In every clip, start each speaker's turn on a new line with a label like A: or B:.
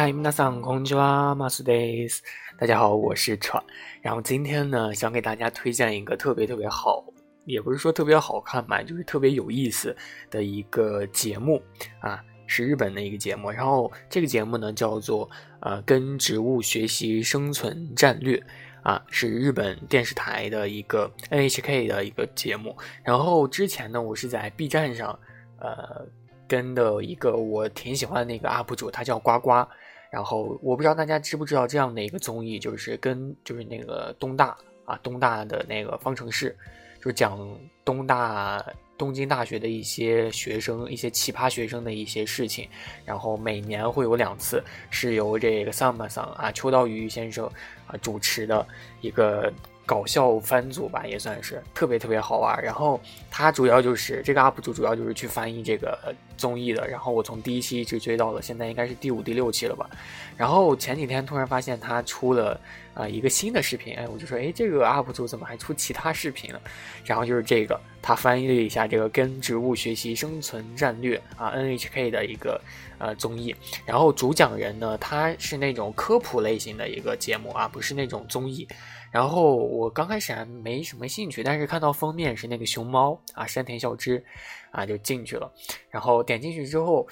A: 嗨，皆さんこんにちは、マスです。大家好，我是川。然后今天呢，想给大家推荐一个特别特别好，也不是说特别好看吧，就是特别有意思的一个节目啊，是日本的一个节目。然后这个节目呢，叫做呃，跟植物学习生存战略啊，是日本电视台的一个 NHK 的一个节目。然后之前呢，我是在 B 站上呃。跟的一个我挺喜欢的那个 UP 主，他叫呱呱。 然后我不知道大家知不知道这样的一个综艺，就是跟就是那个东大啊，东大的那个方程式，就是讲东大东京大学的一些学生、一些奇葩学生的一些事情。然后每年会有两次，是由这个桑马桑啊，秋刀鱼先生啊主持的一个。搞笑番组吧，也算是特别特别好玩。然后他主要就是这个 UP 主，主要就是去翻译这个综艺的。然后我从第一期一直追到了现在，应该是第五、第六期了吧。然后前几天突然发现他出了啊一个新的视频，哎，我就说，哎，这个 UP 主怎么还出其他视频了？然后就是这个，他翻译了一下这个跟植物学习生存战略啊，NHK 的一个呃综艺。然后主讲人呢，他是那种科普类型的一个节目啊，不是那种综艺。然后我刚开始还没什么兴趣，但是看到封面是那个熊猫啊，山田孝之，啊就进去了。然后点进去之后，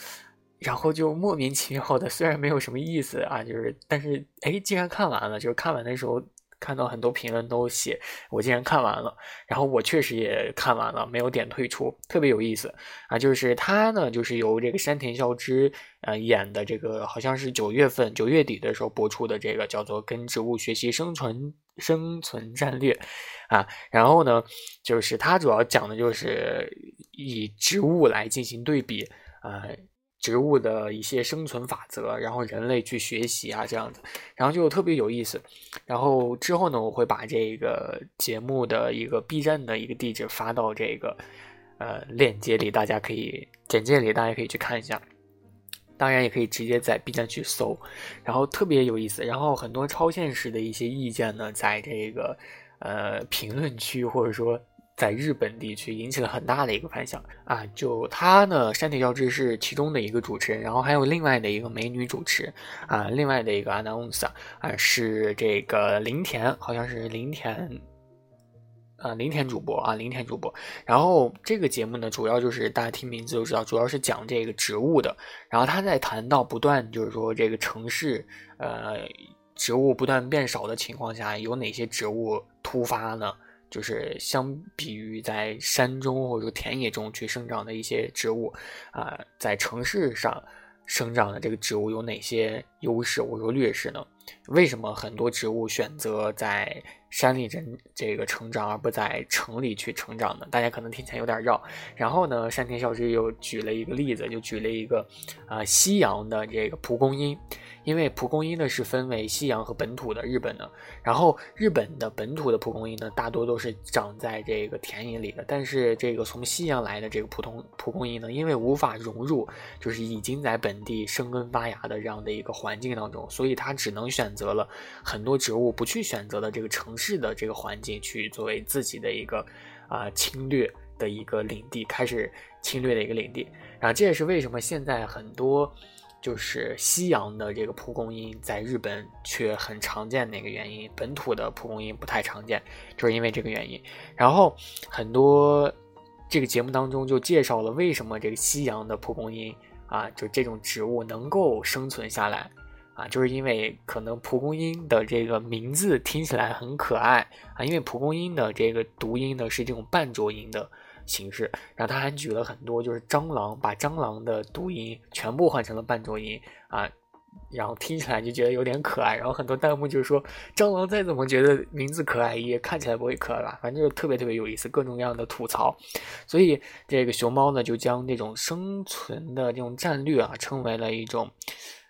A: 然后就莫名其妙的，虽然没有什么意思啊，就是但是哎，竟然看完了。就是看完的时候。看到很多评论都写我竟然看完了，然后我确实也看完了，没有点退出，特别有意思啊！就是他呢，就是由这个山田孝之呃演的这个，好像是九月份九月底的时候播出的这个叫做《跟植物学习生存生存战略》啊，然后呢，就是他主要讲的就是以植物来进行对比啊。植物的一些生存法则，然后人类去学习啊，这样子，然后就特别有意思。然后之后呢，我会把这个节目的一个 B 站的一个地址发到这个呃链接里，大家可以简介里，大家可以去看一下。当然也可以直接在 B 站去搜，然后特别有意思。然后很多超现实的一些意见呢，在这个呃评论区或者说。在日本地区引起了很大的一个反响啊！就他呢，山田孝之是其中的一个主持人，然后还有另外的一个美女主持啊，另外的一个 announcer 啊是这个林田，好像是林田啊，林田主播啊，林田主播。然后这个节目呢，主要就是大家听名字就知道，主要是讲这个植物的。然后他在谈到不断就是说这个城市呃植物不断变少的情况下，有哪些植物突发呢？就是相比于在山中或者田野中去生长的一些植物，啊，在城市上生长的这个植物有哪些优势或者说劣势呢？为什么很多植物选择在山里这这个成长，而不在城里去成长呢？大家可能听起来有点绕。然后呢，山田孝之又举了一个例子，就举了一个啊，西洋的这个蒲公英。因为蒲公英呢是分为西洋和本土的日本的，然后日本的本土的蒲公英呢大多都是长在这个田野里的，但是这个从西洋来的这个普通蒲公英呢，因为无法融入就是已经在本地生根发芽的这样的一个环环境当中，所以它只能选择了很多植物不去选择的这个城市的这个环境去作为自己的一个啊侵略的一个领地，开始侵略的一个领地，然后这也是为什么现在很多。就是西洋的这个蒲公英在日本却很常见的一个原因，本土的蒲公英不太常见，就是因为这个原因。然后很多这个节目当中就介绍了为什么这个西洋的蒲公英啊，就这种植物能够生存下来啊，就是因为可能蒲公英的这个名字听起来很可爱啊，因为蒲公英的这个读音呢是这种半浊音的。形式，然后他还举了很多，就是蟑螂，把蟑螂的读音全部换成了半浊音啊，然后听起来就觉得有点可爱。然后很多弹幕就是说，蟑螂再怎么觉得名字可爱，也看起来不会可爱吧？反正就是特别特别有意思，各种各样的吐槽。所以这个熊猫呢，就将这种生存的这种战略啊，称为了一种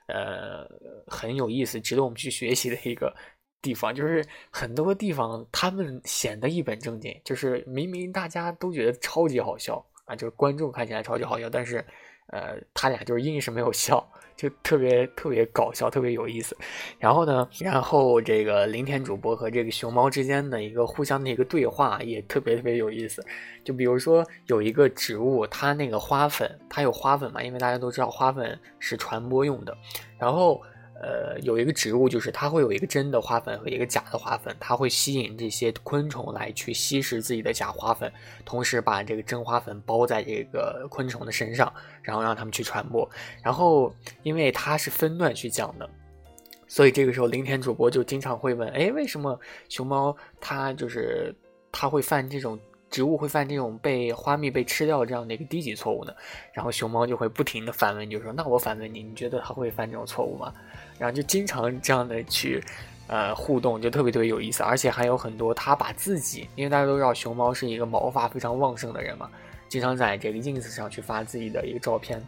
A: 呃很有意思、值得我们去学习的一个。地方就是很多地方，他们显得一本正经，就是明明大家都觉得超级好笑啊，就是观众看起来超级好笑，但是，呃，他俩就是硬是没有笑，就特别特别搞笑，特别有意思。然后呢，然后这个林田主播和这个熊猫之间的一个互相的一个对话也特别特别有意思。就比如说有一个植物，它那个花粉，它有花粉嘛？因为大家都知道花粉是传播用的，然后。呃，有一个植物，就是它会有一个真的花粉和一个假的花粉，它会吸引这些昆虫来去吸食自己的假花粉，同时把这个真花粉包在这个昆虫的身上，然后让它们去传播。然后，因为它是分段去讲的，所以这个时候林田主播就经常会问：哎，为什么熊猫它就是它会犯这种？植物会犯这种被花蜜被吃掉这样的一个低级错误呢，然后熊猫就会不停的反问，就说：“那我反问你，你觉得它会犯这种错误吗？”然后就经常这样的去，呃，互动，就特别特别有意思，而且还有很多他把自己，因为大家都知道熊猫是一个毛发非常旺盛的人嘛，经常在这个 ins 上去发自己的一个照片，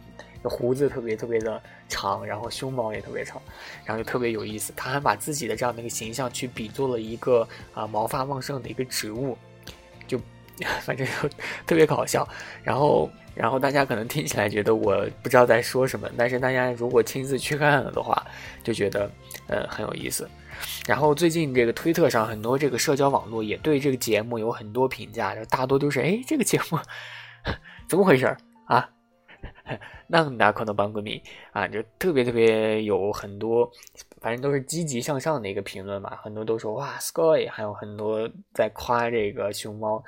A: 胡子特别特别的长，然后胸毛也特别长，然后就特别有意思。他还把自己的这样的一个形象去比作了一个啊毛发旺盛的一个植物，反正就特别搞笑，然后，然后大家可能听起来觉得我不知道在说什么，但是大家如果亲自去看了的话，就觉得呃很有意思。然后最近这个推特上很多这个社交网络也对这个节目有很多评价，就大多都是哎这个节目 怎么回事啊？那么大可能帮个米啊，就特别特别有很多，反正都是积极向上的一个评论嘛，很多都说哇 sky，还有很多在夸这个熊猫。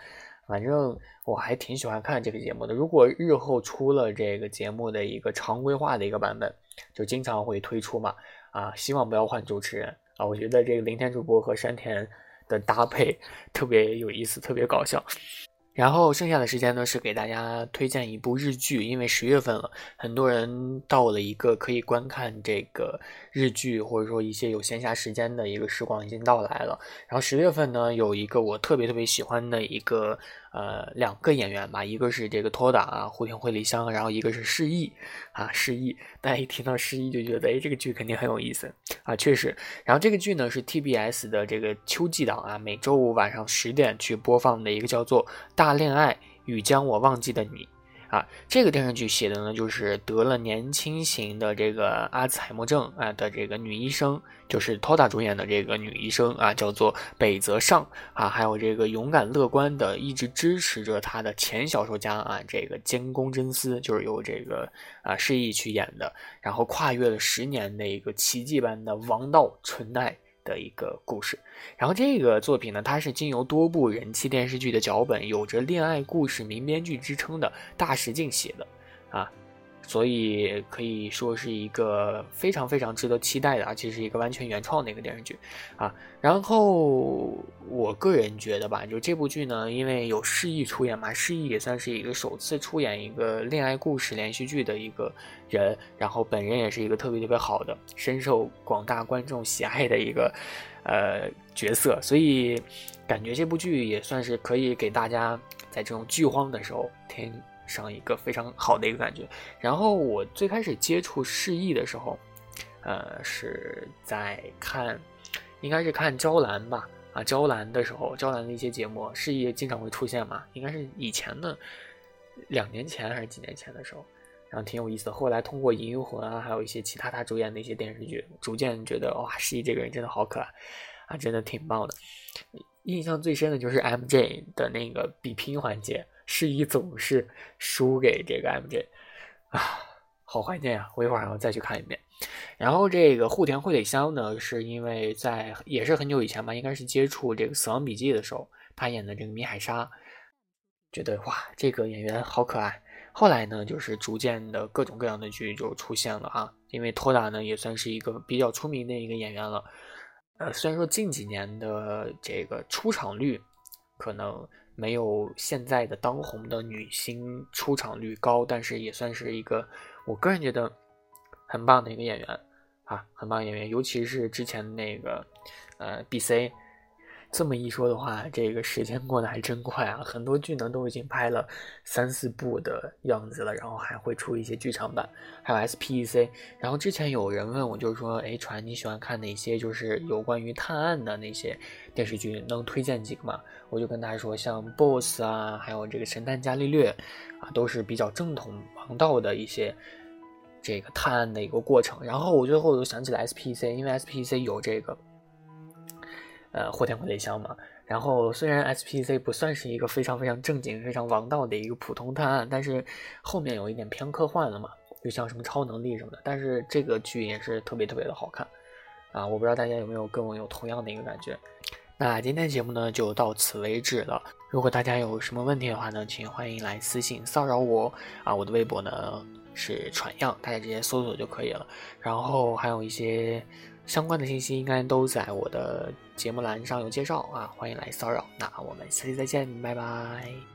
A: 反正我还挺喜欢看这个节目的。如果日后出了这个节目的一个常规化的一个版本，就经常会推出嘛。啊，希望不要换主持人啊！我觉得这个林天主播和山田的搭配特别有意思，特别搞笑。然后剩下的时间呢，是给大家推荐一部日剧，因为十月份了，很多人到了一个可以观看这个日剧，或者说一些有闲暇时间的一个时光已经到来了。然后十月份呢，有一个我特别特别喜欢的一个。呃，两个演员吧，一个是这个托达啊，户田惠梨香，然后一个是释义啊，释义。大家一听到释义就觉得，哎，这个剧肯定很有意思啊，确实。然后这个剧呢是 TBS 的这个秋季档啊，每周五晚上十点去播放的一个叫做《大恋爱与将我忘记的你》。啊，这个电视剧写的呢，就是得了年轻型的这个阿兹海默症啊的这个女医生，就是 Toda 主演的这个女医生啊，叫做北泽尚啊，还有这个勇敢乐观的，一直支持着她的前小说家啊，这个监工真司，就是由这个啊释义去演的，然后跨越了十年的一个奇迹般的王道纯爱。的一个故事，然后这个作品呢，它是经由多部人气电视剧的脚本，有着恋爱故事名编剧之称的大石静写的，啊。所以可以说是一个非常非常值得期待的，而且是一个完全原创的一个电视剧啊。然后我个人觉得吧，就这部剧呢，因为有释义出演嘛，释义也算是一个首次出演一个恋爱故事连续剧的一个人，然后本人也是一个特别特别好的、深受广大观众喜爱的一个呃角色，所以感觉这部剧也算是可以给大家在这种剧荒的时候添。上一个非常好的一个感觉，然后我最开始接触释义的时候，呃，是在看，应该是看娇兰吧，啊，娇兰的时候，娇兰的一些节目，释义经常会出现嘛，应该是以前的两年前还是几年前的时候，然后挺有意思的。后来通过《银魂》啊，还有一些其他他主演的一些电视剧，逐渐觉得哇，释义这个人真的好可爱啊，真的挺棒的。印象最深的就是 MJ 的那个比拼环节。是以总是输给这个 MJ 啊，好怀念呀！我一会儿还要再去看一遍。然后这个户田惠梨香呢，是因为在也是很久以前吧，应该是接触这个《死亡笔记》的时候，她演的这个米海莎，觉得哇，这个演员好可爱。后来呢，就是逐渐的各种各样的剧就出现了啊，因为托达呢也算是一个比较出名的一个演员了。呃，虽然说近几年的这个出场率可能。没有现在的当红的女星出场率高，但是也算是一个我个人觉得很棒的一个演员啊，很棒演员，尤其是之前那个呃 B C。这么一说的话，这个时间过得还真快啊！很多剧呢都已经拍了三四部的样子了，然后还会出一些剧场版，还有 S P E C。然后之前有人问我，就是说，哎，传你喜欢看哪些就是有关于探案的那些电视剧，能推荐几个吗？我就跟他说，像 Boss 啊，还有这个神探伽利略啊，都是比较正统王道的一些这个探案的一个过程。然后我最后又想起了 S P C，因为 S P C 有这个。呃，霍田惠梨香嘛，然后虽然 S P C 不算是一个非常非常正经、非常王道的一个普通探案，但是后面有一点偏科幻了嘛，就像什么超能力什么的。但是这个剧也是特别特别的好看啊！我不知道大家有没有跟我有同样的一个感觉。那今天节目呢就到此为止了。如果大家有什么问题的话呢，请欢迎来私信骚扰我啊！我的微博呢是传样，大家直接搜索就可以了。然后还有一些相关的信息，应该都在我的节目栏上有介绍啊，欢迎来骚扰。那我们下期再见，拜拜。